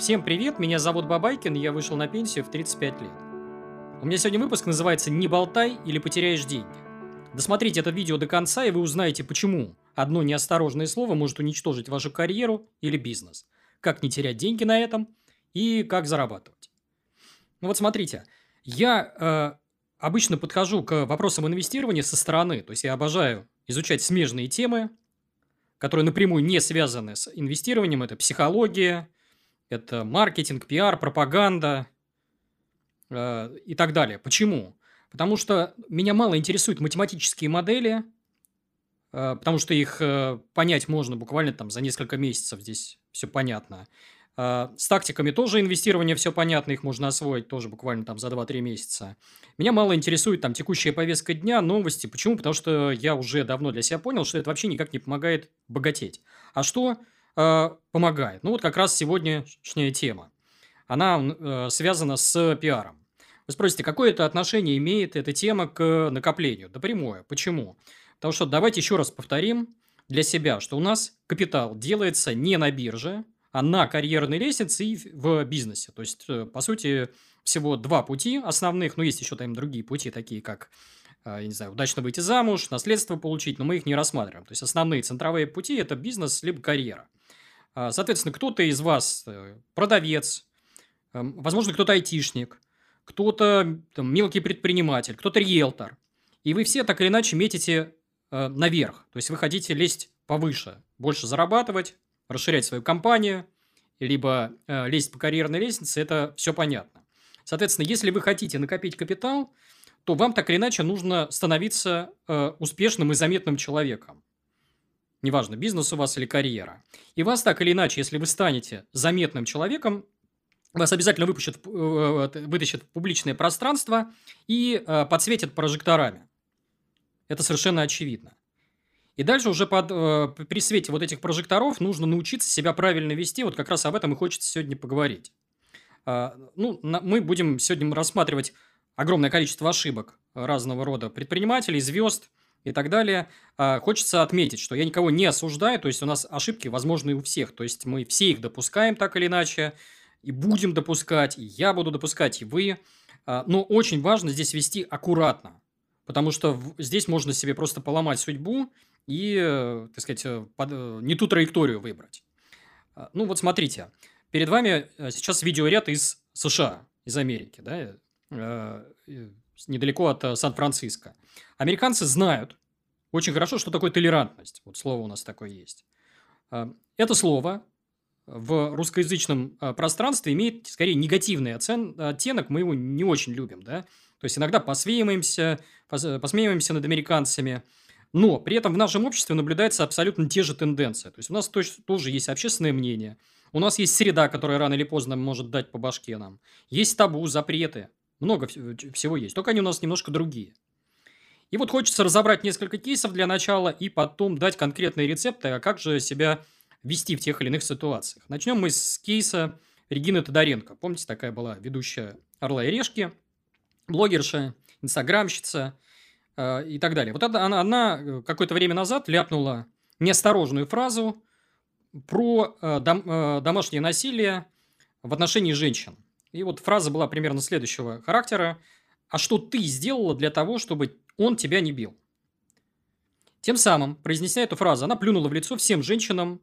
Всем привет, меня зовут Бабайкин, я вышел на пенсию в 35 лет. У меня сегодня выпуск называется «Не болтай или потеряешь деньги». Досмотрите это видео до конца, и вы узнаете, почему одно неосторожное слово может уничтожить вашу карьеру или бизнес, как не терять деньги на этом и как зарабатывать. Ну вот смотрите, я э, обычно подхожу к вопросам инвестирования со стороны, то есть я обожаю изучать смежные темы, которые напрямую не связаны с инвестированием. Это психология, это маркетинг, пиар, пропаганда э, и так далее. Почему? Потому что меня мало интересуют математические модели, э, потому что их э, понять можно буквально там за несколько месяцев, здесь все понятно. А, с тактиками тоже инвестирование все понятно, их можно освоить тоже буквально там за 2-3 месяца. Меня мало интересует там текущая повестка дня, новости. Почему? Потому что я уже давно для себя понял, что это вообще никак не помогает богатеть. А что э, помогает? Ну вот как раз сегодняшняя тема. Она э, связана с пиаром. Вы спросите, какое это отношение имеет эта тема к накоплению? Да прямое. Почему? Потому что давайте еще раз повторим для себя, что у нас капитал делается не на бирже, а на карьерной лестнице и в бизнесе. То есть, э, по сути, всего два пути основных, но есть еще там другие пути, такие как, я не знаю, удачно выйти замуж, наследство получить, но мы их не рассматриваем. То есть, основные центровые пути – это бизнес либо карьера. А, соответственно, кто-то из вас э, продавец, эм, возможно, кто-то айтишник, кто-то мелкий предприниматель, кто-то риэлтор. И вы все так или иначе метите наверх. То есть, вы хотите лезть повыше, больше зарабатывать, расширять свою компанию, либо э, лезть по карьерной лестнице, это все понятно. Соответственно, если вы хотите накопить капитал, то вам так или иначе нужно становиться э, успешным и заметным человеком. Неважно, бизнес у вас или карьера. И вас так или иначе, если вы станете заметным человеком, вас обязательно выпущат, э, вытащат в публичное пространство и э, подсветят прожекторами. Это совершенно очевидно. И дальше уже под, э, при свете вот этих прожекторов нужно научиться себя правильно вести. Вот как раз об этом и хочется сегодня поговорить. А, ну, мы будем сегодня рассматривать огромное количество ошибок разного рода предпринимателей, звезд и так далее. А, хочется отметить, что я никого не осуждаю, то есть у нас ошибки возможны у всех, то есть мы все их допускаем так или иначе, и будем допускать, и я буду допускать, и вы. А, но очень важно здесь вести аккуратно, потому что здесь можно себе просто поломать судьбу, и, э, так сказать, э, э, не ту траекторию выбрать. А, ну, вот смотрите, перед вами сейчас видеоряд из США, из Америки, да, недалеко от Сан-Франциско. Американцы знают очень хорошо, что такое толерантность. Вот слово у нас такое есть. А, это слово в русскоязычном пространстве имеет скорее негативный оттенок, мы его не очень любим, да. То есть иногда посмеиваемся, посмеиваемся над американцами, но при этом в нашем обществе наблюдаются абсолютно те же тенденции. То есть у нас тоже есть общественное мнение, у нас есть среда, которая рано или поздно может дать по башке нам. Есть табу, запреты. Много всего есть. Только они у нас немножко другие. И вот хочется разобрать несколько кейсов для начала и потом дать конкретные рецепты, а как же себя вести в тех или иных ситуациях. Начнем мы с кейса Регины Тодоренко. Помните, такая была ведущая «Орла и решки», блогерша, инстаграмщица – Э, и так далее. Вот это она, она э, какое-то время назад ляпнула неосторожную фразу про э, дом, домашнее насилие в отношении женщин. И вот фраза была примерно следующего характера. «А что ты сделала для того, чтобы он тебя не бил?» Тем самым, произнеся эту фразу, она плюнула в лицо всем женщинам,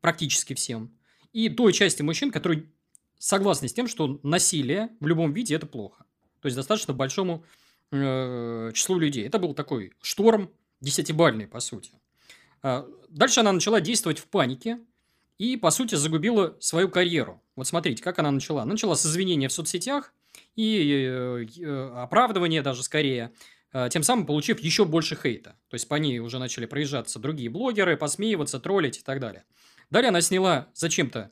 практически всем, и той части мужчин, которые согласны с тем, что насилие в любом виде – это плохо. То есть, достаточно большому э, числу людей. Это был такой шторм десятибальный, по сути. А дальше она начала действовать в панике и, по сути, загубила свою карьеру. Вот смотрите, как она начала. Начала с извинения в соцсетях и э, э, оправдывания даже скорее, э, тем самым получив еще больше хейта. То есть, по ней уже начали проезжаться другие блогеры, посмеиваться, троллить и так далее. Далее она сняла зачем-то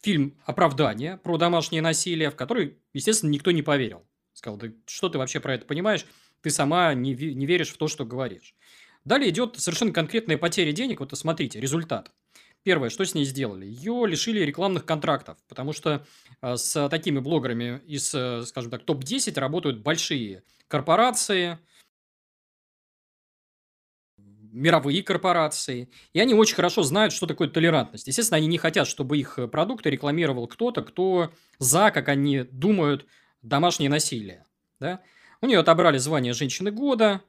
фильм «Оправдание» про домашнее насилие, в который, естественно, никто не поверил. Сказал, да что ты вообще про это понимаешь? Ты сама не, не веришь в то, что говоришь. Далее идет совершенно конкретная потеря денег. Вот смотрите, результат. Первое, что с ней сделали? Ее лишили рекламных контрактов, потому что э, с такими блогерами из, э, скажем так, топ-10 работают большие корпорации, мировые корпорации, и они очень хорошо знают, что такое толерантность. Естественно, они не хотят, чтобы их продукты рекламировал кто-то, кто за, как они думают, домашнее насилие. Да? У нее отобрали звание женщины года,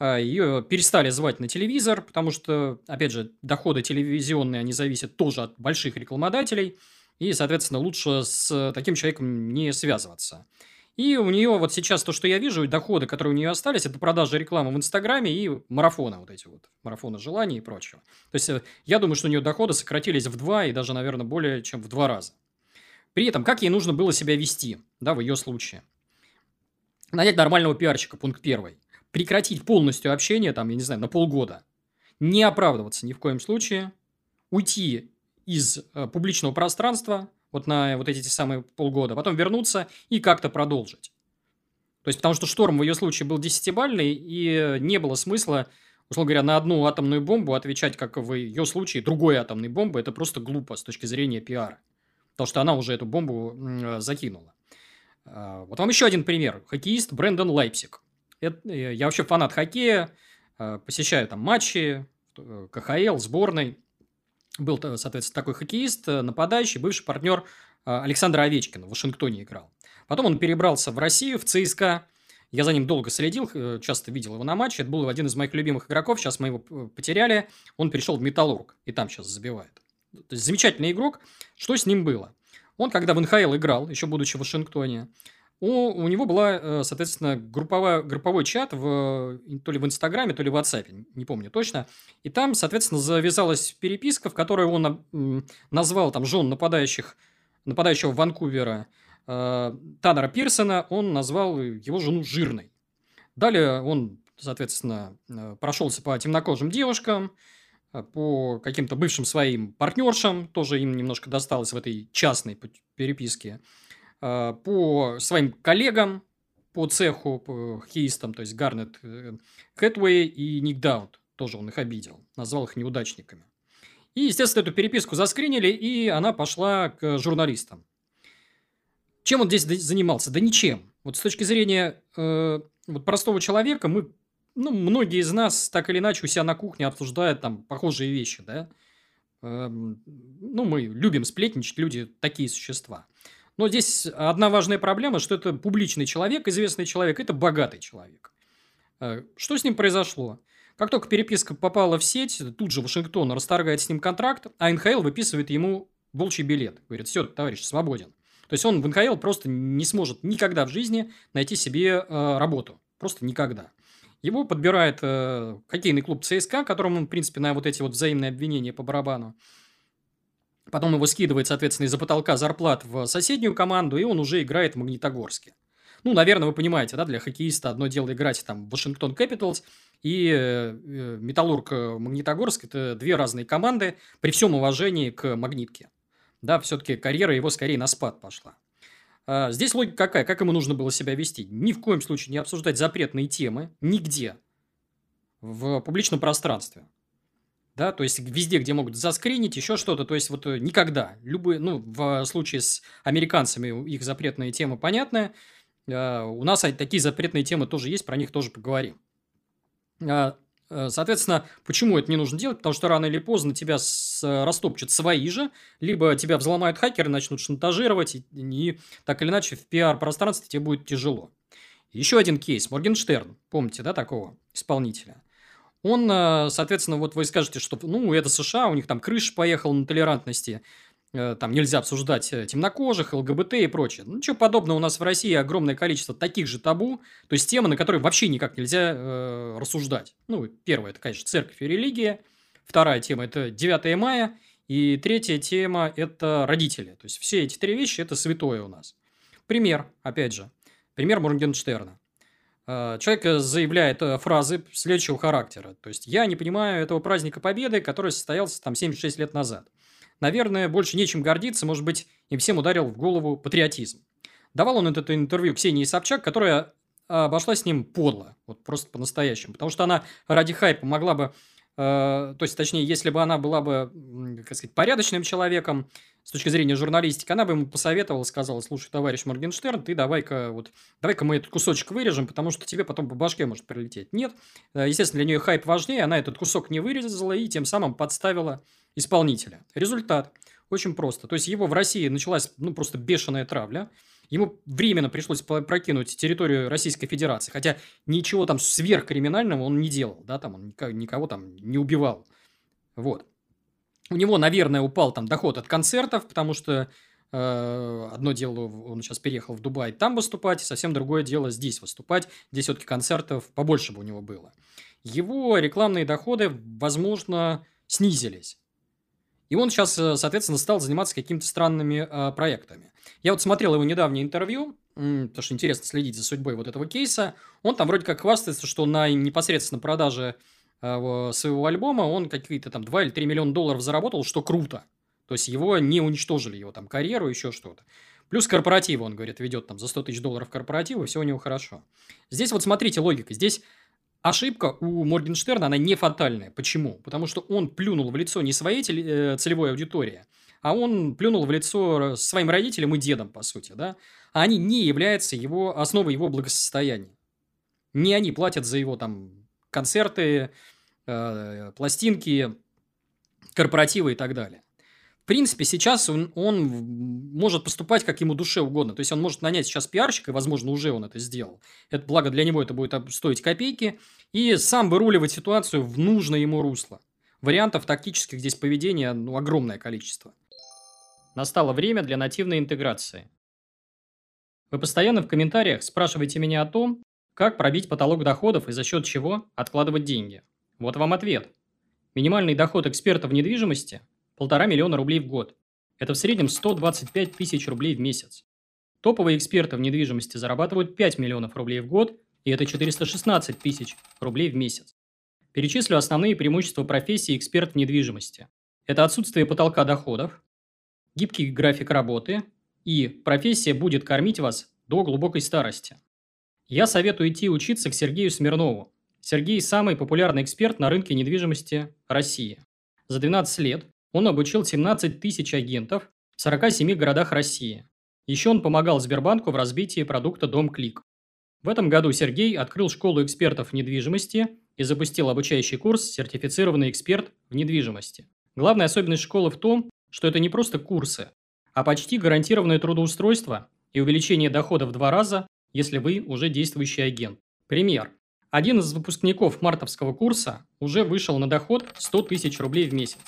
ее перестали звать на телевизор, потому что, опять же, доходы телевизионные, они зависят тоже от больших рекламодателей, и, соответственно, лучше с таким человеком не связываться. И у нее вот сейчас то, что я вижу, доходы, которые у нее остались, это продажа рекламы в Инстаграме и марафоны вот эти вот, марафоны желаний и прочего. То есть, э, я думаю, что у нее доходы сократились в два и даже, наверное, более чем в два раза. При этом, как ей нужно было себя вести, да, в ее случае? Нанять нормального пиарщика, пункт первый – прекратить полностью общение, там, я не знаю, на полгода, не оправдываться ни в коем случае, уйти из э, публичного пространства вот на вот эти самые полгода, потом вернуться и как-то продолжить. То есть, потому что шторм в ее случае был десятибальный, и не было смысла, условно говоря, на одну атомную бомбу отвечать, как в ее случае, другой атомной бомбы. Это просто глупо с точки зрения пиара. Потому что она уже эту бомбу э, закинула. А, вот вам еще один пример. Хоккеист Брэндон Лайпсик. Э, я вообще фанат хоккея, э, посещаю там матчи, э, КХЛ, сборной. Был, соответственно, такой хоккеист, нападающий, бывший партнер Александра Овечкина в Вашингтоне играл. Потом он перебрался в Россию, в ЦСКА. Я за ним долго следил, часто видел его на матче. Это был один из моих любимых игроков. Сейчас мы его потеряли. Он перешел в Металлург и там сейчас забивает. То есть, замечательный игрок. Что с ним было? Он, когда в НХЛ играл, еще будучи в Вашингтоне, у, у него была, э, соответственно, групповая, групповой чат в, то ли в Инстаграме, то ли в WhatsApp, не помню точно. И там, соответственно, завязалась переписка, в которой он назвал там жен нападающих, нападающего Ванкувера э, Таннера Пирсона, он назвал его жену жирной. Далее он, соответственно, э, прошелся по темнокожим девушкам, по каким-то бывшим своим партнершам, тоже им немножко досталось в этой частной переписке. А, по своим коллегам по цеху, по хоккеистам, то есть Гарнет э, Хэтуэй и Ник Даут. Тоже он их обидел, назвал их неудачниками. И, естественно, эту переписку заскринили, и она пошла к журналистам. Чем он здесь занимался? Да ничем. Вот с точки зрения э, вот простого человека, мы, ну, многие из нас так или иначе у себя на кухне обсуждают там похожие вещи, да. Э, ну, мы любим сплетничать, люди такие существа. Но здесь одна важная проблема, что это публичный человек, известный человек, это богатый человек. Э, что с ним произошло? Как только переписка попала в сеть, тут же Вашингтон расторгает с ним контракт, а НХЛ выписывает ему волчий билет. Говорит, все, товарищ, свободен. То есть, он в НХЛ просто не сможет никогда в жизни найти себе э, работу. Просто никогда. Его подбирает э, хоккейный клуб ЦСКА, которому в принципе, на вот эти вот взаимные обвинения по барабану. Потом его скидывает, соответственно, из-за потолка зарплат в соседнюю команду, и он уже играет в Магнитогорске. Ну, наверное, вы понимаете, да, для хоккеиста одно дело играть там в Вашингтон Капиталс и э, э Металлург э, Магнитогорск – это две разные команды при всем уважении к Магнитке. Да, все-таки карьера его скорее на спад пошла. А здесь логика какая? Как ему нужно было себя вести? Ни в коем случае не обсуждать запретные темы нигде в публичном пространстве да, то есть везде, где могут заскринить, еще что-то, то есть вот э, никогда, любые, ну, в случае с американцами их запретные темы понятны, а, у нас такие запретные темы тоже есть, про них тоже поговорим. А, э, соответственно, почему это не нужно делать? Потому что рано или поздно тебя с, растопчут свои же, либо тебя взломают хакеры, начнут шантажировать, и, и так или иначе в пиар-пространстве тебе будет тяжело. Еще один кейс. Моргенштерн. Помните, да, такого исполнителя? Он, э, соответственно, вот вы скажете, что, ну, это США, у них там крыша поехала на толерантности, э, там нельзя обсуждать э, темнокожих, ЛГБТ и прочее. Ну, ничего подобного, у нас в России огромное количество таких же табу, то есть темы, на которые вообще никак нельзя э, рассуждать. Ну, первое, это, конечно, церковь и религия, вторая тема – это 9 мая, и третья тема – это родители. То есть, все эти три вещи – это святое у нас. Пример, опять же, пример Моргенштерна. Э, человек э, заявляет э, фразы следующего характера. То есть, я не понимаю этого праздника Победы, который состоялся там 76 лет назад. Наверное, больше нечем гордиться, может быть, им всем ударил в голову патриотизм. Давал он это интервью Ксении Собчак, которая обошла с ним подло, вот просто по-настоящему. Потому что она ради хайпа могла бы то есть, точнее, если бы она была бы, как сказать, порядочным человеком, с точки зрения журналистики, она бы ему посоветовала, сказала, слушай, товарищ Моргенштерн, ты давай-ка вот, давай-ка мы этот кусочек вырежем, потому что тебе потом по башке может прилететь. Нет, естественно, для нее хайп важнее, она этот кусок не вырезала и тем самым подставила исполнителя. Результат очень просто. То есть, его в России началась, ну, просто бешеная травля, Ему временно пришлось прокинуть территорию Российской Федерации, хотя ничего там сверхкриминального он не делал, да, там он никого там не убивал. Вот. У него, наверное, упал там доход от концертов, потому что э, одно дело, он сейчас переехал в Дубай там выступать, совсем другое дело здесь выступать. Здесь все-таки концертов побольше бы у него было. Его рекламные доходы, возможно, снизились. И он сейчас, э, соответственно, стал заниматься какими-то странными э, проектами. Я вот смотрел его недавнее интервью, потому что интересно следить за судьбой вот этого кейса. Он там вроде как хвастается, что на непосредственно продаже своего альбома он какие-то там 2 или 3 миллиона долларов заработал, что круто. То есть, его не уничтожили, его там карьеру, еще что-то. Плюс корпоративы, он говорит, ведет там за 100 тысяч долларов корпоративы, все у него хорошо. Здесь вот смотрите логика. Здесь Ошибка у Моргенштерна, она не фатальная. Почему? Потому что он плюнул в лицо не своей э, целевой аудитории, а он плюнул в лицо своим родителям и дедам, по сути, да? А они не являются его, основой его благосостояния. Не они платят за его там концерты, э, пластинки, корпоративы и так далее принципе, сейчас он, он может поступать как ему душе угодно. То есть, он может нанять сейчас пиарщика, возможно, уже он это сделал. Это, благо для него это будет стоить копейки. И сам выруливать ситуацию в нужное ему русло. Вариантов тактических здесь поведения ну, огромное количество. Настало время для нативной интеграции. Вы постоянно в комментариях спрашиваете меня о том, как пробить потолок доходов и за счет чего откладывать деньги. Вот вам ответ. Минимальный доход эксперта в недвижимости полтора миллиона рублей в год. Это в среднем 125 тысяч рублей в месяц. Топовые эксперты в недвижимости зарабатывают 5 миллионов рублей в год, и это 416 тысяч рублей в месяц. Перечислю основные преимущества профессии эксперт в недвижимости. Это отсутствие потолка доходов, гибкий график работы и профессия будет кормить вас до глубокой старости. Я советую идти учиться к Сергею Смирнову. Сергей – самый популярный эксперт на рынке недвижимости России. За 12 лет он обучил 17 тысяч агентов в 47 городах России. Еще он помогал Сбербанку в развитии продукта «Дом Клик». В этом году Сергей открыл школу экспертов в недвижимости и запустил обучающий курс «Сертифицированный эксперт в недвижимости». Главная особенность школы в том, что это не просто курсы, а почти гарантированное трудоустройство и увеличение дохода в два раза, если вы уже действующий агент. Пример. Один из выпускников мартовского курса уже вышел на доход 100 тысяч рублей в месяц.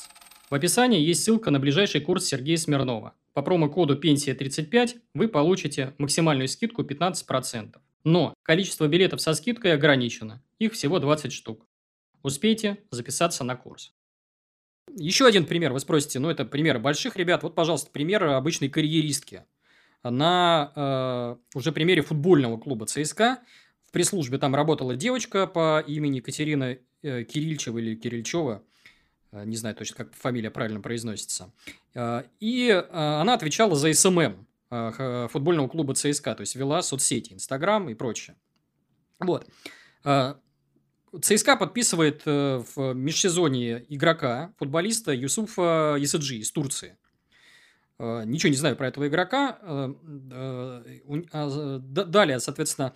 В описании есть ссылка на ближайший курс Сергея Смирнова. По промокоду «Пенсия35» вы получите максимальную скидку 15%. Но количество билетов со скидкой ограничено. Их всего 20 штук. Успейте записаться на курс. Еще один пример. Вы спросите, ну это пример больших ребят. Вот, пожалуйста, пример обычной карьеристки. На э, уже примере футбольного клуба ЦСКА. В пресс-службе там работала девочка по имени Катерина э, Кирильчева или Кирильчева. Э, не знаю точно, как фамилия правильно произносится. Э, и э, она отвечала за SMM футбольного клуба ЦСКА, то есть вела соцсети, Инстаграм и прочее. Вот. ЦСКА подписывает в межсезонье игрока, футболиста Юсуфа Ясаджи из Турции. Ничего не знаю про этого игрока. Далее, соответственно,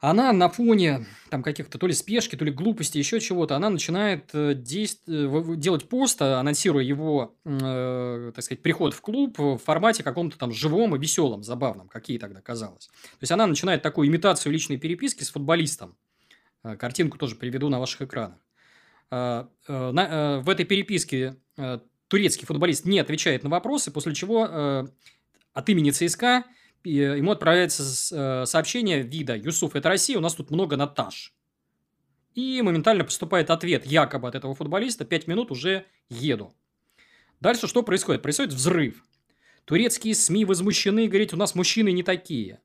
она на фоне там каких-то то ли спешки, то ли глупости, еще чего-то, она начинает э, действ... Э, делать пост, анонсируя его, э, так сказать, приход в клуб в формате каком-то там живом и веселом, забавном, какие тогда казалось. То есть, она начинает такую имитацию личной переписки с футболистом. Э, картинку тоже приведу на ваших экранах. Э, э, на, э, в этой переписке э, турецкий футболист не отвечает на вопросы, после чего э, от имени ЦСКА ему отправляется э, сообщение вида «Юсуф, это Россия, у нас тут много Наташ». И моментально поступает ответ якобы от этого футболиста «Пять минут уже еду». Дальше что происходит? Происходит взрыв. Турецкие СМИ возмущены, говорят, у нас мужчины не такие.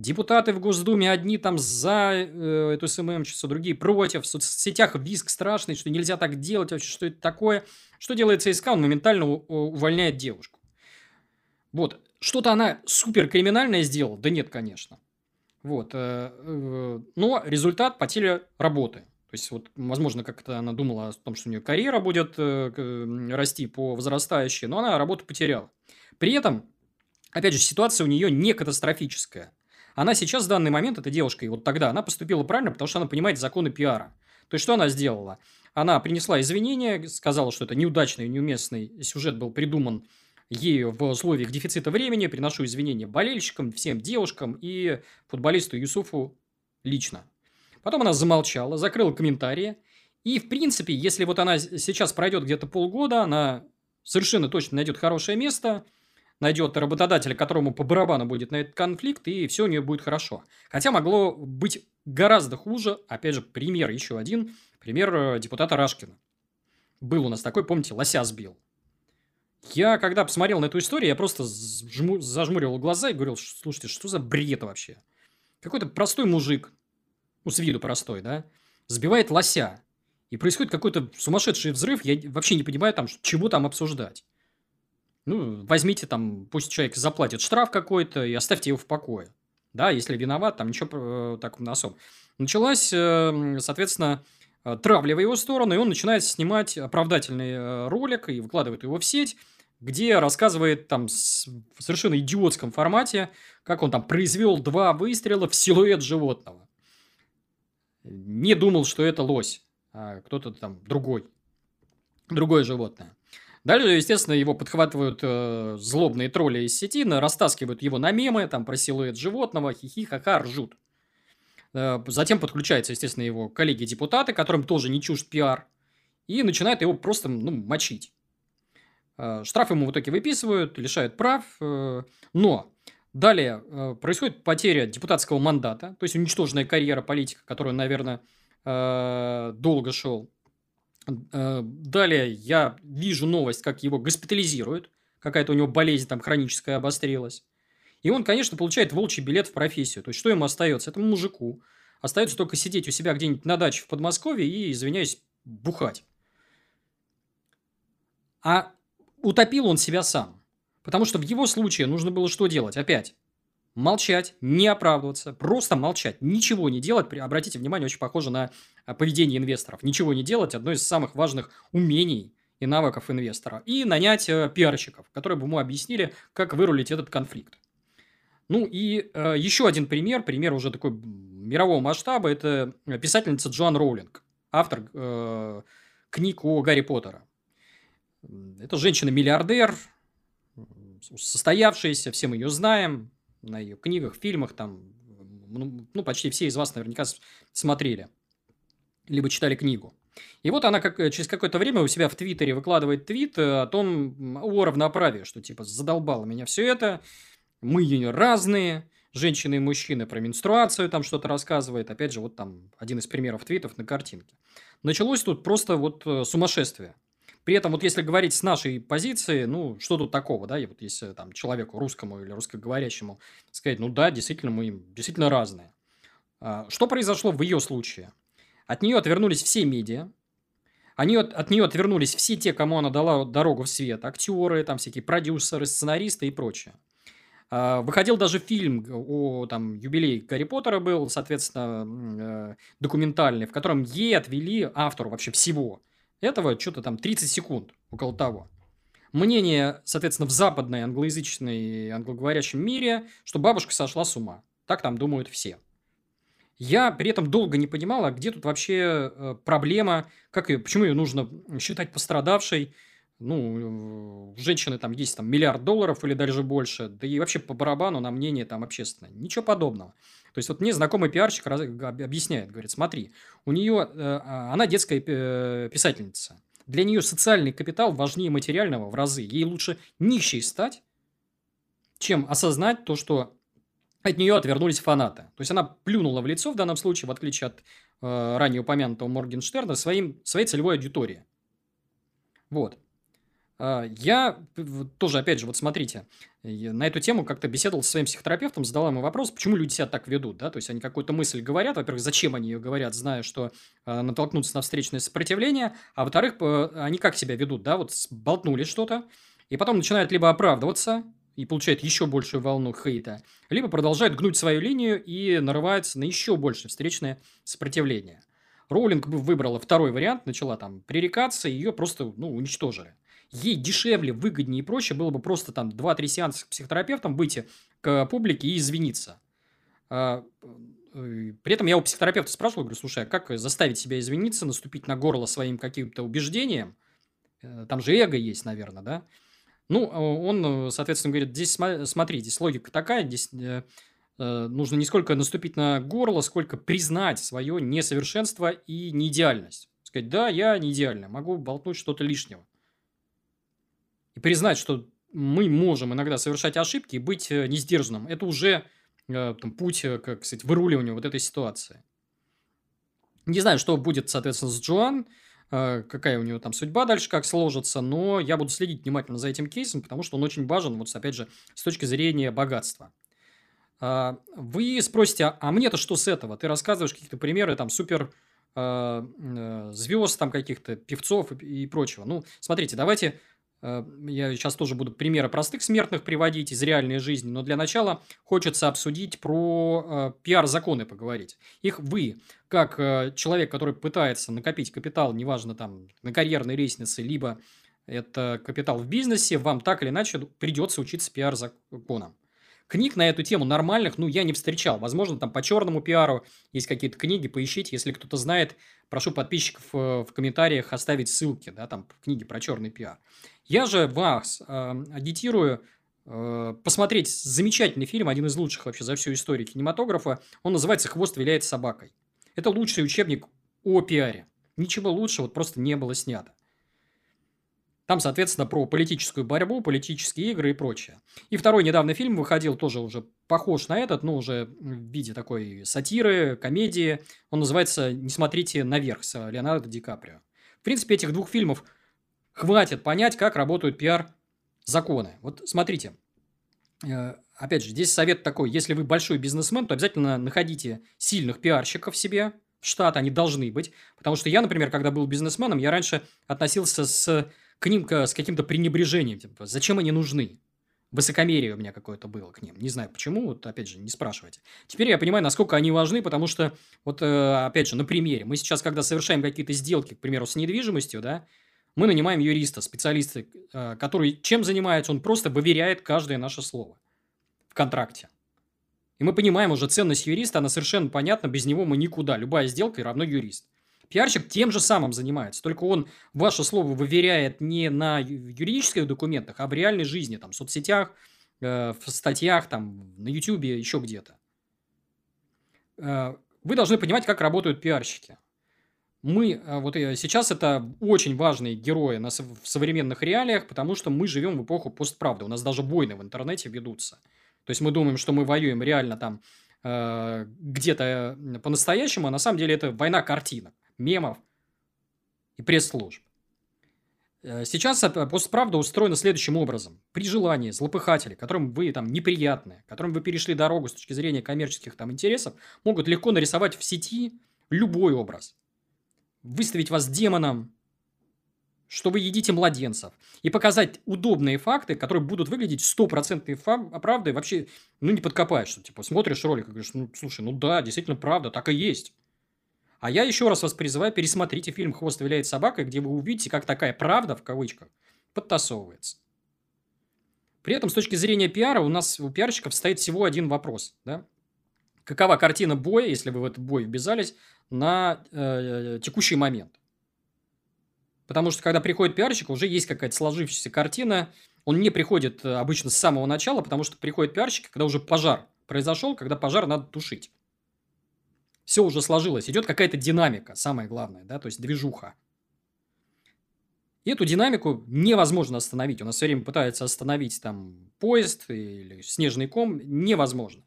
Депутаты в Госдуме одни там за э, эту СММщицу, другие против. В соцсетях виск страшный, что нельзя так делать, вообще, что это такое. Что делает ЦСКА? Он моментально увольняет девушку. Вот, что-то она супер криминальное сделала? Да нет, конечно. Вот. Э, э, но результат – потеря работы. То есть, вот, возможно, как-то она думала о том, что у нее карьера будет э, расти по возрастающей, но она работу потеряла. При этом, опять же, ситуация у нее не катастрофическая. Она сейчас в данный момент, эта девушка, и вот тогда, она поступила правильно, потому что она понимает законы пиара. То есть, что она сделала? Она принесла извинения, сказала, что это неудачный, неуместный сюжет был придуман ею в условиях дефицита времени. Приношу извинения болельщикам, всем девушкам и футболисту Юсуфу лично. Потом она замолчала, закрыла комментарии. И, в принципе, если вот она сейчас пройдет где-то полгода, она совершенно точно найдет хорошее место, найдет работодателя, которому по барабану будет на этот конфликт, и все у нее будет хорошо. Хотя могло быть гораздо хуже. Опять же, пример еще один. Пример э, депутата Рашкина. Был у нас такой, помните, лося сбил. Я, когда посмотрел на эту историю, я просто зажму, зажмуривал глаза и говорил, слушайте, что за бред вообще? Какой-то простой мужик, ну, с виду простой, да, сбивает лося. И происходит какой-то сумасшедший взрыв, я вообще не понимаю, там, чего там обсуждать. Ну, возьмите там, пусть человек заплатит штраф какой-то и оставьте его в покое. Да, если виноват, там ничего э, так особо. Началась, э, соответственно, э, травля в его сторону, и он начинает снимать оправдательный э, ролик и выкладывает его в сеть, где рассказывает там в совершенно идиотском формате, как он там произвел два выстрела в силуэт животного не думал, что это лось, а кто-то там другой, другое животное. Дальше, естественно, его подхватывают э, злобные тролли из сети, растаскивают его на мемы, там про силуэт животного, хихи, ха-ха, ржут. Э, затем подключаются, естественно, его коллеги-депутаты, которым тоже не чужд пиар, и начинают его просто ну, мочить. Э, штраф ему в итоге выписывают, лишают прав, э, но Далее э, происходит потеря депутатского мандата, то есть уничтоженная карьера политика, которую, наверное, э, долго шел. Э, далее я вижу новость, как его госпитализируют, какая-то у него болезнь там хроническая обострилась. И он, конечно, получает волчий билет в профессию. То есть, что ему остается? Этому мужику остается только сидеть у себя где-нибудь на даче в Подмосковье и, извиняюсь, бухать. А утопил он себя сам. Потому что в его случае нужно было что делать? Опять. Молчать, не оправдываться, просто молчать, ничего не делать. Обратите внимание, очень похоже на а, поведение инвесторов. Ничего не делать – одно из самых важных умений и навыков инвестора. И нанять э, пиарщиков, которые бы ему объяснили, как вырулить этот конфликт. Ну и э, еще один пример, пример уже такой мирового масштаба, это писательница Джоан Роулинг, автор э, книг о Гарри Поттера. Это женщина-миллиардер, состоявшаяся, все мы ее знаем, на ее книгах, фильмах, там, ну, почти все из вас наверняка смотрели, либо читали книгу. И вот она как, через какое-то время у себя в Твиттере выкладывает твит о том, о равноправии, что типа задолбало меня все это, мы разные, женщины и мужчины про менструацию там что-то рассказывает. Опять же, вот там один из примеров твитов на картинке. Началось тут просто вот э, сумасшествие. При этом, вот если говорить с нашей позиции, ну, что тут такого, да, и вот если там человеку русскому или русскоговорящему сказать, ну да, действительно, мы действительно разные. А, что произошло в ее случае? От нее отвернулись все медиа, они от, от нее отвернулись все те, кому она дала дорогу в свет, актеры, там всякие продюсеры, сценаристы и прочее. А, выходил даже фильм о там, юбилей Гарри Поттера был, соответственно, э, документальный, в котором ей отвели автору вообще всего этого что-то там 30 секунд, около того. Мнение, соответственно, в западной англоязычной англоговорящем мире, что бабушка сошла с ума. Так там думают все. Я при этом долго не понимала, где тут вообще э, проблема, как ее, почему ее нужно считать пострадавшей, ну, у женщины там есть там миллиард долларов или даже больше, да и вообще по барабану на мнение там общественное. Ничего подобного. То есть, вот мне знакомый пиарщик раз, объясняет, говорит, смотри, у нее, э, а, она детская э, писательница. Для нее социальный капитал важнее материального в разы. Ей лучше нищей стать, чем осознать то, что от нее отвернулись фанаты. То есть, она плюнула в лицо в данном случае, в отличие от э, ранее упомянутого Моргенштерна, своим, своей целевой аудитории. Вот. А, я тоже, опять же, вот смотрите, на эту тему как-то беседовал со своим психотерапевтом, задал ему вопрос, почему люди себя так ведут, да, то есть они какую-то мысль говорят, во-первых, зачем они ее говорят, зная, что э, натолкнутся на встречное сопротивление, а во-вторых, они как себя ведут, да, вот болтнули что-то, и потом начинают либо оправдываться, и получают еще большую волну хейта, либо продолжают гнуть свою линию и нарываются на еще большее встречное сопротивление. Роулинг выбрала второй вариант, начала там пререкаться, и ее просто ну, уничтожили. Ей дешевле, выгоднее и проще было бы просто там 2-3 сеанса с психотерапевтом выйти к публике и извиниться. А, э, при этом я у психотерапевта спрашивал, говорю, слушай, а как заставить себя извиниться, наступить на горло своим каким-то убеждением? Э, там же эго есть, наверное, да? Ну, он, соответственно, говорит, здесь смотри, здесь логика такая, здесь Э, нужно не сколько наступить на горло, сколько признать свое несовершенство и неидеальность. Сказать, да, я не идеальный, могу болтнуть что-то лишнего. И признать, что мы можем иногда совершать ошибки и быть э, несдержанным. Это уже э, там, путь, как сказать, выруливания вот этой ситуации. Не знаю, что будет, соответственно, с Джоан, какая у него там судьба дальше, как сложится, но я буду следить внимательно за этим кейсом, потому что он очень важен, вот опять же, с точки зрения богатства. А, вы спросите, а мне-то что с этого? Ты рассказываешь какие-то примеры там супер э, звезд там каких-то, певцов и, прочего. Ну, смотрите, давайте э, я сейчас тоже буду примеры простых смертных приводить из реальной жизни, но для начала хочется обсудить про э, пиар-законы поговорить. Их вы, как человек, который пытается накопить капитал, неважно там на карьерной лестнице, либо это капитал в бизнесе, вам так или иначе придется учиться пиар-законам. Книг на эту тему нормальных, ну, я не встречал. Возможно, там по черному пиару есть какие-то книги, поищите. Если кто-то знает, прошу подписчиков э, в комментариях оставить ссылки, да, там, книги про черный пиар. Я же вас э, агитирую э, посмотреть замечательный фильм, один из лучших вообще за всю историю кинематографа. Он называется «Хвост виляет собакой». Это лучший учебник о пиаре. Ничего лучше вот просто не было снято. Там, соответственно, про политическую борьбу, политические игры и прочее. И второй недавно фильм выходил, тоже уже похож на этот, но уже в виде такой сатиры, комедии. Он называется «Не смотрите наверх» с Леонардо Ди Каприо. В принципе, этих двух фильмов хватит понять, как работают пиар-законы. Вот смотрите, э, опять же, здесь совет такой, если вы большой бизнесмен, то обязательно находите сильных пиарщиков себе, в штат они должны быть. Потому что я, например, когда был бизнесменом, я раньше относился с к ним с каким-то пренебрежением. Типа, зачем они нужны? Высокомерие у меня какое-то было к ним. Не знаю почему, вот опять же, не спрашивайте. Теперь я понимаю, насколько они важны, потому что, вот э, опять же, на примере. Мы сейчас, когда совершаем какие-то сделки, к примеру, с недвижимостью, да, мы нанимаем юриста, специалиста, э, который чем занимается? Он просто выверяет каждое наше слово в контракте. И мы понимаем уже ценность юриста, она совершенно понятна, без него мы никуда. Любая сделка равно юрист. Пиарщик тем же самым занимается, только он ваше слово выверяет не на юридических документах, а в реальной жизни, там, в соцсетях, э, в статьях, там, на YouTube, еще где-то. Э, вы должны понимать, как работают пиарщики. Мы, э, вот сейчас это очень важные герои в современных реалиях, потому что мы живем в эпоху постправды. У нас даже войны в интернете ведутся. То есть мы думаем, что мы воюем реально там э, где-то по-настоящему, а на самом деле это война картинок мемов и пресс-служб. Э, сейчас постправда устроена следующим образом. При желании злопыхатели, которым вы там неприятны, которым вы перешли дорогу с точки зрения коммерческих там интересов, могут легко нарисовать в сети любой образ. Выставить вас демоном, что вы едите младенцев. И показать удобные факты, которые будут выглядеть стопроцентной правдой. Вообще, ну, не подкопаешь. Что, типа, смотришь ролик и говоришь, ну, слушай, ну да, действительно правда, так и есть. А я еще раз вас призываю, пересмотрите фильм «Хвост виляет собакой», где вы увидите, как такая правда, в кавычках, подтасовывается. При этом, с точки зрения пиара, у нас у пиарщиков стоит всего один вопрос. Да? Какова картина боя, если вы в этот бой ввязались, на э, текущий момент? Потому что, когда приходит пиарщик, уже есть какая-то сложившаяся картина. Он не приходит э, обычно с самого начала, потому что приходит пиарщик, когда уже пожар произошел, когда пожар надо тушить все уже сложилось, идет какая-то динамика, самое главное, да, то есть движуха. И эту динамику невозможно остановить. У нас все время пытаются остановить там поезд или снежный ком. Невозможно.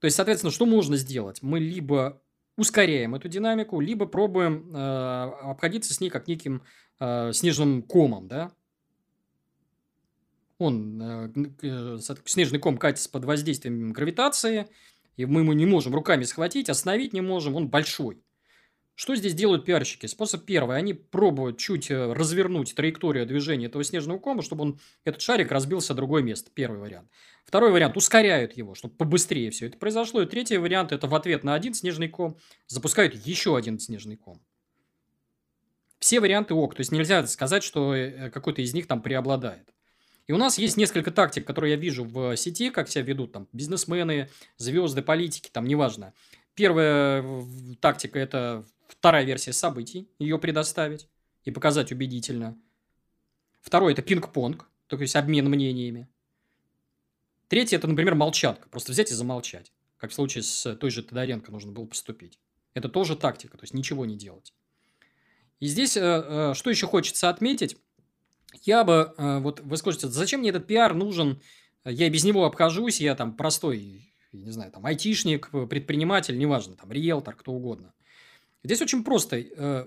То есть, соответственно, что можно сделать? Мы либо ускоряем эту динамику, либо пробуем э, обходиться с ней как неким э, снежным комом, да? Он, э, э снежный ком катится под воздействием гравитации, и мы ему не можем руками схватить, остановить не можем, он большой. Что здесь делают пиарщики? Способ первый. Они пробуют чуть э, развернуть траекторию движения этого снежного кома, чтобы он, этот шарик разбился в другое место. Первый вариант. Второй вариант. Ускоряют его, чтобы побыстрее все это произошло. И третий вариант. Это в ответ на один снежный ком запускают еще один снежный ком. Все варианты ок. То есть нельзя сказать, что э, какой-то из них там преобладает. И у нас есть несколько тактик, которые я вижу в сети, как себя ведут там бизнесмены, звезды, политики, там неважно. Первая тактика – это Вторая версия событий, ее предоставить и показать убедительно. Второе – это пинг-понг, то есть обмен мнениями. Третье – это, например, молчатка. Просто взять и замолчать. Как в случае с той же Тодоренко нужно было поступить. Это тоже тактика, то есть ничего не делать. И здесь э, э, что еще хочется отметить? Я бы, э, вот вы скажете, зачем мне этот пиар нужен? Я и без него обхожусь, я там простой, не знаю, там айтишник, предприниматель, неважно, там риэлтор, кто угодно. Здесь очень просто. Э,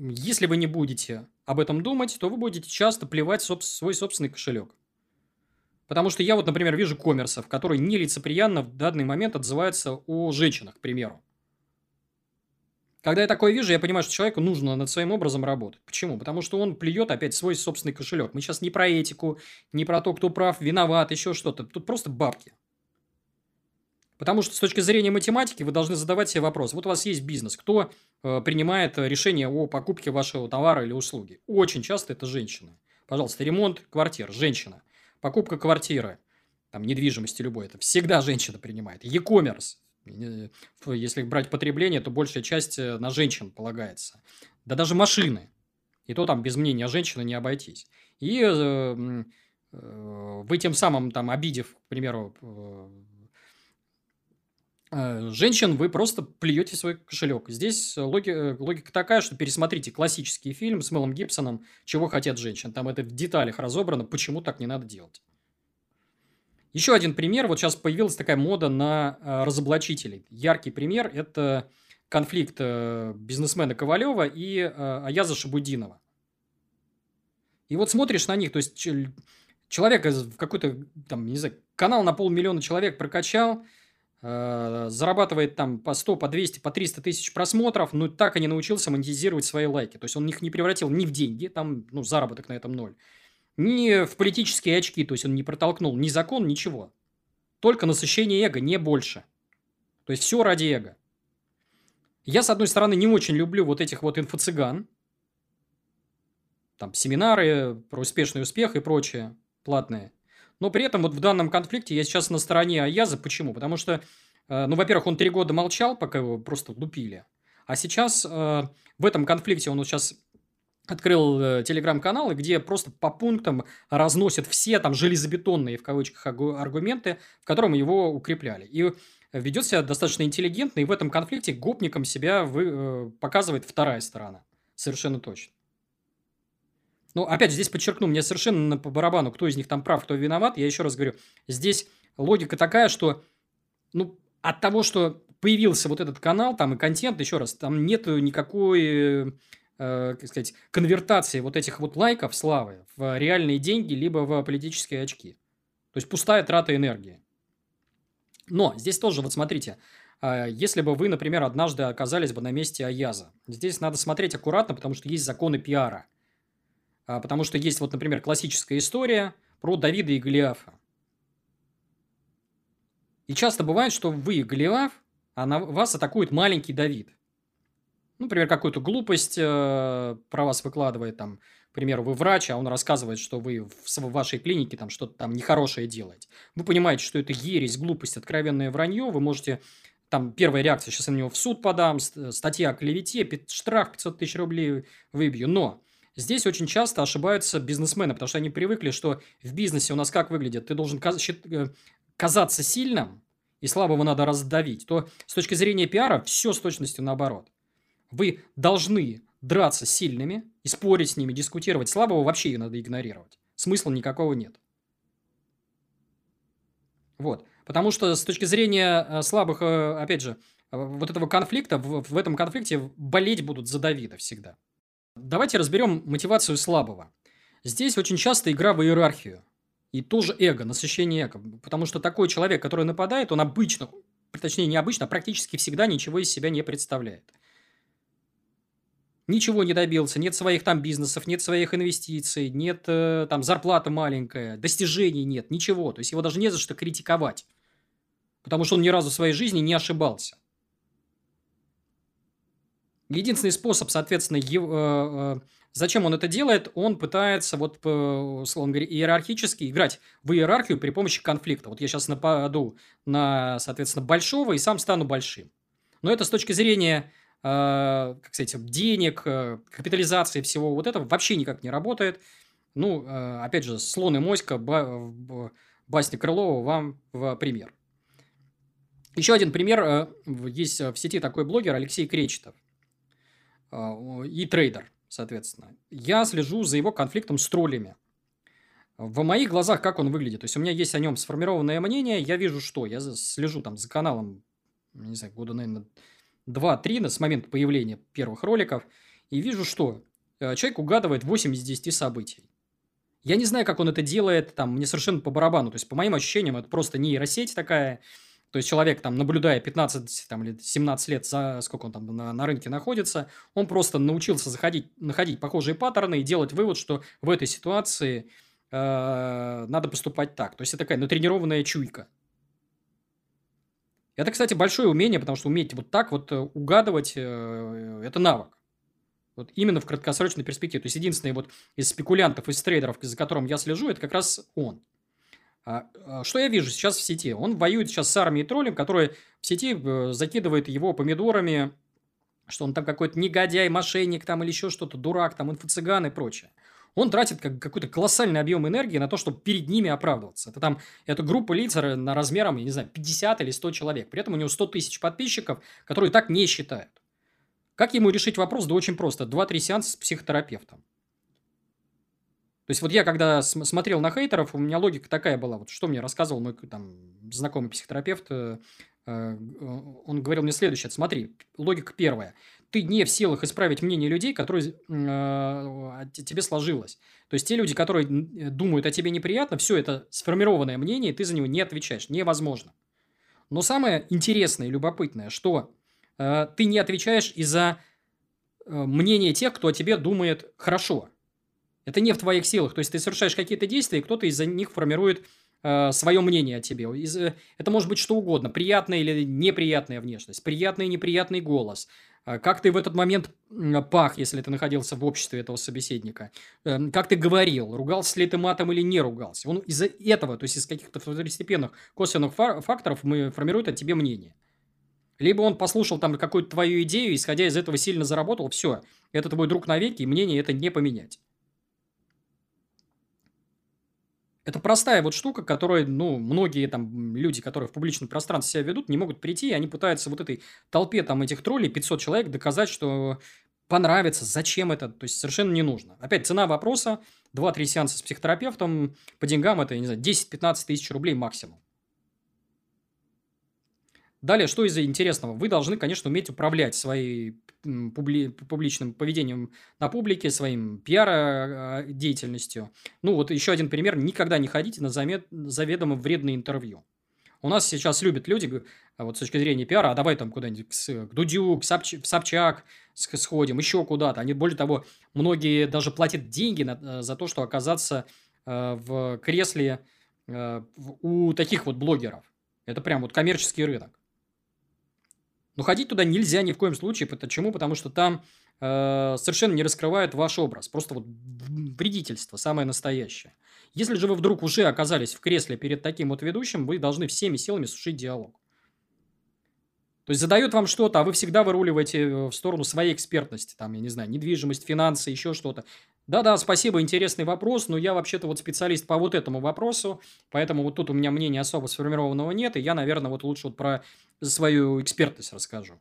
если вы не будете об этом думать, то вы будете часто плевать свой собственный кошелек. Потому что я вот, например, вижу коммерсов, которые нелицеприятно в данный момент отзываются о женщинах, к примеру. Когда я такое вижу, я понимаю, что человеку нужно над своим образом работать. Почему? Потому что он плюет опять свой собственный кошелек. Мы сейчас не про этику, не про то, кто прав, виноват, еще что-то. Тут просто бабки. Потому что с точки зрения математики вы должны задавать себе вопрос. Вот у вас есть бизнес. Кто э, принимает решение о покупке вашего товара или услуги? Очень часто это женщина. Пожалуйста, ремонт квартир. Женщина. Покупка квартиры. Там недвижимости любой. Это всегда женщина принимает. E-commerce. Если брать потребление, то большая часть э, на женщин полагается. Да даже машины. И то там без мнения женщины не обойтись. И э, э, вы тем самым, там, обидев, к примеру, Э, женщин вы просто плюете свой кошелек. Здесь логи, э, логика такая, что пересмотрите классический фильм с Мелом Гибсоном «Чего хотят женщин». Там это в деталях разобрано, почему так не надо делать. Еще один пример. Вот сейчас появилась такая мода на э, разоблачителей. Яркий пример – это конфликт бизнесмена Ковалева и Аяза Шабудинова. И вот смотришь на них, то есть человек в какой-то, там, не знаю, канал на полмиллиона человек прокачал – Э, зарабатывает там по 100, по 200, по 300 тысяч просмотров, но так и не научился монетизировать свои лайки. То есть, он их не превратил ни в деньги, там, ну, заработок на этом ноль, ни в политические очки, то есть, он не протолкнул ни закон, ничего. Только насыщение эго, не больше. То есть, все ради эго. Я, с одной стороны, не очень люблю вот этих вот инфо-цыган, там, семинары про успешный успех и прочее, платные. Но при этом вот в данном конфликте я сейчас на стороне Аяза. Почему? Потому что, э, ну, во-первых, он три года молчал, пока его просто лупили. А сейчас э, в этом конфликте он вот сейчас открыл э, телеграм-каналы, где просто по пунктам разносят все там железобетонные, в кавычках, аргументы, в котором его укрепляли. И ведет себя достаточно интеллигентно, и в этом конфликте гопником себя вы, показывает вторая сторона. Совершенно точно. Ну, опять же, здесь подчеркну, мне совершенно по барабану, кто из них там прав, кто виноват. Я еще раз говорю, здесь логика такая, что ну, от того, что появился вот этот канал, там и контент, еще раз, там нет никакой, э, как сказать, конвертации вот этих вот лайков, славы в реальные деньги, либо в политические очки. То есть, пустая трата энергии. Но здесь тоже, вот смотрите, а, если бы вы, например, однажды оказались бы на месте Аяза, здесь надо смотреть аккуратно, потому что есть законы пиара – потому что есть вот, например, классическая история про Давида и Голиафа. И часто бывает, что вы Голиаф, а на вас атакует маленький Давид. Ну, например, какую-то глупость э, про вас выкладывает, там, к примеру, вы врач, а он рассказывает, что вы в вашей клинике там что-то там нехорошее делаете. Вы понимаете, что это ересь, глупость, откровенное вранье, вы можете там первая реакция, сейчас я на него в суд подам, статья о клевете, штраф 500 тысяч рублей выбью. Но Здесь очень часто ошибаются бизнесмены, потому что они привыкли, что в бизнесе у нас как выглядит? Ты должен э, казаться сильным, и слабого надо раздавить. То с точки зрения пиара все с точностью наоборот. Вы должны драться с сильными и спорить с ними, дискутировать. Слабого вообще надо игнорировать. Смысла никакого нет. Вот. Потому что с точки зрения э, слабых, э, опять же, вот этого конфликта, в, в этом конфликте болеть будут за Давида всегда. Давайте разберем мотивацию слабого. Здесь очень часто игра в иерархию. И тоже эго, насыщение эго. Потому что такой человек, который нападает, он обычно, точнее не обычно, а практически всегда ничего из себя не представляет. ничего не добился, нет своих там бизнесов, нет своих инвестиций, нет э, там зарплаты маленькая, достижений нет, ничего. То есть его даже не за что критиковать, потому что он ни разу в своей жизни не ошибался. Единственный способ, соответственно, ев, э, э, зачем он это делает, он пытается, вот, условно говоря, иерархически играть в иерархию при помощи конфликта. Вот я сейчас нападу на, соответственно, большого и сам стану большим. Но это с точки зрения э, как сказать, денег, э, капитализации всего вот этого вообще никак не работает. Ну, э, опять же, слон и моська, ба, басня Крылова вам в пример. Еще один пример. Э, есть в сети такой блогер Алексей Кречетов э, и трейдер, соответственно. Я слежу за его конфликтом с троллями. В моих глазах, как он выглядит? То есть, у меня есть о нем сформированное мнение. Я вижу, что я слежу там за каналом, не знаю, года, наверное, 2-3 с момента появления первых роликов, и вижу, что э, человек угадывает 8 из 10 событий. Я не знаю, как он это делает, там, мне совершенно по барабану. То есть, по моим ощущениям, это просто нейросеть такая. То есть, человек, там, наблюдая 15 там, или 17 лет, за сколько он там на, на рынке находится, он просто научился заходить, находить похожие паттерны и делать вывод, что в этой ситуации э, надо поступать так. То есть, это такая натренированная чуйка. Это, кстати, большое умение, потому что уметь вот так вот э, угадывать э, – это навык. Вот именно в краткосрочной перспективе. То есть, единственный вот из спекулянтов, из трейдеров, за которым я слежу, это как раз он. А, а, что я вижу сейчас в сети? Он воюет сейчас с армией троллем, которые в сети э, закидывают его помидорами, что он там какой-то негодяй, мошенник там или еще что-то, дурак, там инфо-цыган и прочее он тратит как, какой-то колоссальный объем энергии на то, чтобы перед ними оправдываться. Это там, это группа лиц на размером, я не знаю, 50 или 100 человек. При этом у него 100 тысяч подписчиков, которые так не считают. Как ему решить вопрос? Да очень просто. 2-3 сеанса с психотерапевтом. То есть, вот я когда смотрел на хейтеров, у меня логика такая была. Вот что мне рассказывал мой там, знакомый психотерапевт, э, э, он говорил мне следующее. Смотри, логика первая ты не в силах исправить мнение людей, которые э, тебе сложилось. То есть те люди, которые думают о тебе неприятно, все это сформированное мнение, ты за него не отвечаешь. Невозможно. Но самое интересное и любопытное, что э, ты не отвечаешь из-за э, мнения тех, кто о тебе думает хорошо. Это не в твоих силах. То есть ты совершаешь какие-то действия, и кто-то из-за них формирует э, свое мнение о тебе. Из, э, это может быть что угодно. Приятная или неприятная внешность, приятный и неприятный голос, а как ты в этот момент пах, если ты находился в обществе этого собеседника? Эм, как ты говорил? Ругался ли ты матом или не ругался? Он из-за этого, то есть из каких-то второстепенных косвенных факторов мы формирует о тебе мнение. Либо он послушал там какую-то твою идею, исходя из этого сильно заработал, все, это твой друг навеки, и мнение это не поменять. Это простая вот штука, которую, ну, многие там люди, которые в публичном пространстве себя ведут, не могут прийти, и они пытаются вот этой толпе там этих троллей, 500 человек, доказать, что понравится, зачем это, то есть совершенно не нужно. Опять цена вопроса, 2-3 сеанса с психотерапевтом, по деньгам это, не знаю, 10-15 тысяч рублей максимум. Далее, что из интересного? Вы должны, конечно, уметь управлять своей публи, публичным поведением на публике, своим пиар-деятельностью. Ну, вот еще один пример. Никогда не ходите на замет, заведомо вредные интервью. У нас сейчас любят люди, вот с точки зрения пиара, а давай там куда-нибудь к, к Дудю, к Собч, в Собчак сходим, еще куда-то. Они, более того, многие даже платят деньги на, э, за то, что оказаться э, в кресле э, у таких вот блогеров. Это прям вот коммерческий рынок. Но ходить туда нельзя ни в коем случае. Почему? Потому что там э, совершенно не раскрывают ваш образ. Просто вот вредительство самое настоящее. Если же вы вдруг уже оказались в кресле перед таким вот ведущим, вы должны всеми силами сушить диалог. То есть задает вам что-то, а вы всегда выруливаете э, в сторону своей экспертности, там, я не знаю, недвижимость, финансы, еще что-то. Да-да, спасибо, интересный вопрос, но я вообще-то вот специалист по вот этому вопросу, поэтому вот тут у меня мнения особо сформированного нет, и я, наверное, вот лучше вот про свою экспертность расскажу.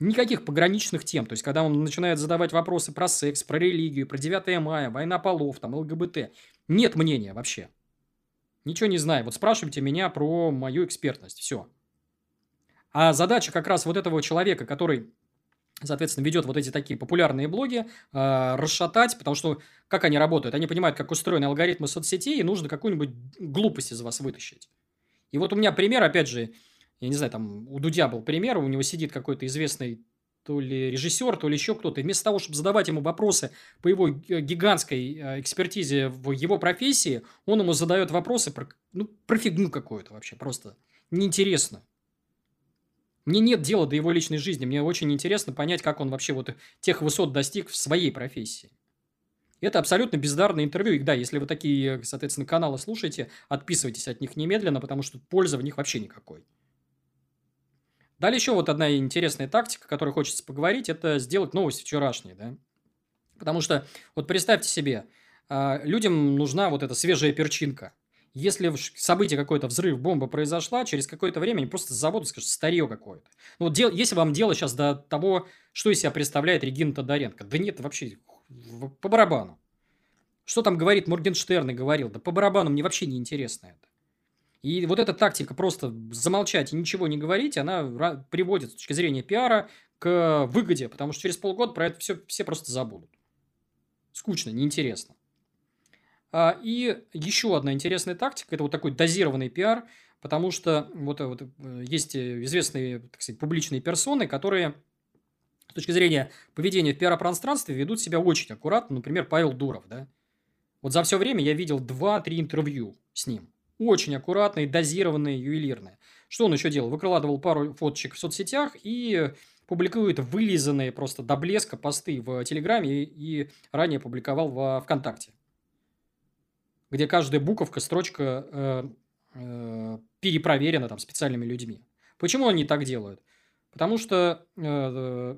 Никаких пограничных тем. То есть, когда он начинает задавать вопросы про секс, про религию, про 9 мая, война полов, там, ЛГБТ, нет мнения вообще. Ничего не знаю. Вот спрашивайте меня про мою экспертность. Все. А задача как раз вот этого человека, который соответственно, ведет вот эти такие популярные блоги, э, расшатать, потому что как они работают? Они понимают, как устроены алгоритмы соцсетей, и нужно какую-нибудь глупость из вас вытащить. И вот у меня пример, опять же, я не знаю, там у Дудя был пример, у него сидит какой-то известный то ли режиссер, то ли еще кто-то. И вместо того, чтобы задавать ему вопросы по его гигантской э, экспертизе в его профессии, он ему задает вопросы про, ну, про фигню какую-то вообще, просто неинтересно. Мне нет дела до его личной жизни. Мне очень интересно понять, как он вообще вот тех высот достиг в своей профессии. Это абсолютно бездарное интервью. И да, если вы такие, соответственно, каналы слушаете, отписывайтесь от них немедленно, потому что пользы в них вообще никакой. Далее еще вот одна интересная тактика, о которой хочется поговорить, это сделать новость вчерашней, да. Потому что, вот представьте себе, а, людям нужна вот эта свежая перчинка. Если событие какое-то, взрыв, бомба произошла, через какое-то время они просто забудут, скажут, старье какое-то. Ну, вот дел, если вам дело сейчас до того, что из себя представляет Регина Тодоренко, да нет, вообще по барабану. Что там говорит Моргенштерн и говорил, да по барабану мне вообще не интересно это. И вот эта тактика просто замолчать и ничего не говорить, она приводит с точки зрения пиара к выгоде, потому что через полгода про это все, все просто забудут. Скучно, неинтересно. А, и еще одна интересная тактика – это вот такой дозированный пиар, потому что вот, вот э, есть известные, так сказать, публичные персоны, которые с точки зрения поведения в пиар-пространстве ведут себя очень аккуратно. Например, Павел Дуров, да. Вот за все время я видел 2-3 интервью с ним. Очень аккуратные, дозированные, ювелирные. Что он еще делал? Выкладывал пару фоточек в соцсетях и публикует вылизанные просто до блеска посты в Телеграме и, и ранее публиковал во ВКонтакте. Где каждая буковка, строчка э, э, перепроверена там специальными людьми. Почему они так делают? Потому что э,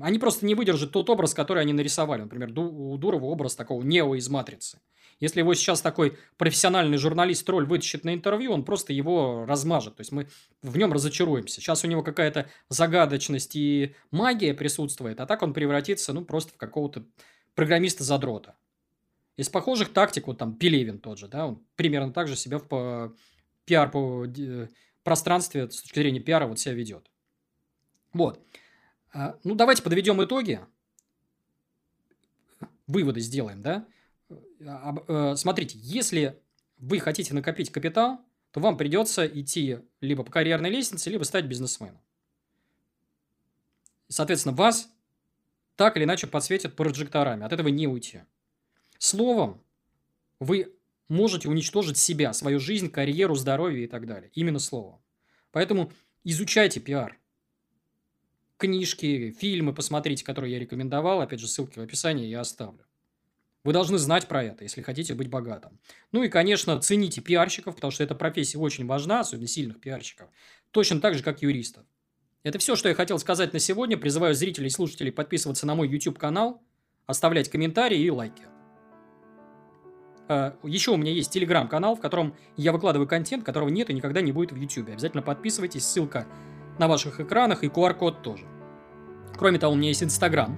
они просто не выдержат тот образ, который они нарисовали. Например, у Дурова образ такого Нео из «Матрицы». Если его сейчас такой профессиональный журналист-тролль вытащит на интервью, он просто его размажет. То есть мы в нем разочаруемся. Сейчас у него какая-то загадочность и магия присутствует, а так он превратится, ну, просто в какого-то программиста-задрота. Из похожих тактик, вот там Пелевин тот же, да, он примерно так же себя в пиар по пространстве с точки зрения пиара вот себя ведет. Вот. А, ну, давайте подведем итоги. Выводы сделаем, да? Э, смотрите, если вы хотите накопить капитал, то вам придется идти либо по карьерной лестнице, либо стать бизнесменом. Соответственно, вас так или иначе подсветят прожекторами. От этого не уйти. Словом, вы можете уничтожить себя, свою жизнь, карьеру, здоровье и так далее. Именно словом. Поэтому изучайте пиар. Книжки, фильмы посмотрите, которые я рекомендовал. Опять же, ссылки в описании я оставлю. Вы должны знать про это, если хотите быть богатым. Ну и, конечно, цените пиарщиков, потому что эта профессия очень важна, особенно сильных пиарщиков. Точно так же, как юристов. Это все, что я хотел сказать на сегодня. Призываю зрителей и слушателей подписываться на мой YouTube-канал, оставлять комментарии и лайки. А, Еще у меня есть телеграм-канал, в котором я выкладываю контент, которого нет и никогда не будет в YouTube. Обязательно подписывайтесь, ссылка на ваших экранах и QR-код тоже. Кроме того, у меня есть Инстаграм,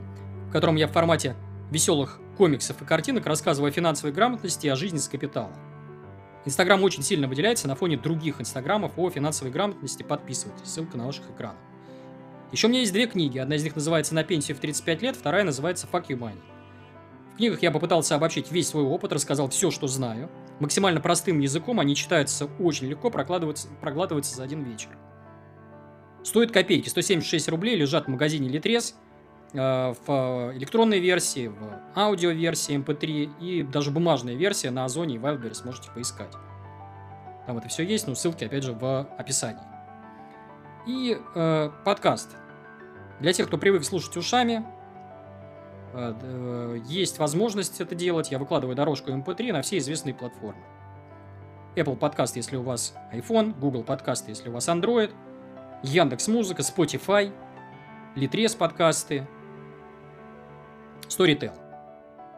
в котором я в формате веселых комиксов и картинок рассказываю о финансовой грамотности и о жизни с капиталом. Инстаграм очень сильно выделяется на фоне других инстаграмов о финансовой грамотности. Подписывайтесь, ссылка на ваших экранах. Еще у меня есть две книги. Одна из них называется «На пенсию в 35 лет», вторая называется «Fuck you money». Книгах я попытался обобщить весь свой опыт, рассказал все, что знаю. Максимально простым языком они читаются очень легко, проглатываются, проглатываются за один вечер. Стоит копейки, 176 рублей, лежат в магазине Литрес – Э, в электронной версии, в аудиоверсии MP3 эм и даже бумажная версия на Озоне и Wildberries можете поискать. Там это все есть, но ссылки, опять же, в описании. И э, подкаст. Для тех, кто привык слушать ушами, э, э есть возможность это делать. Я выкладываю дорожку MP3 эм на все известные платформы. Apple Podcast, если у вас iPhone, Google Podcast, если у вас Android, Яндекс Музыка, Spotify, Litres подкасты, Storytel.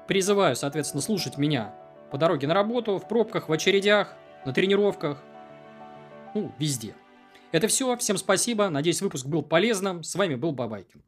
Призываю, соответственно, слушать меня по дороге на работу, в пробках, в очередях, на тренировках, ну, везде. Это все. Всем спасибо. Надеюсь, выпуск был полезным. С вами был Бабайкин.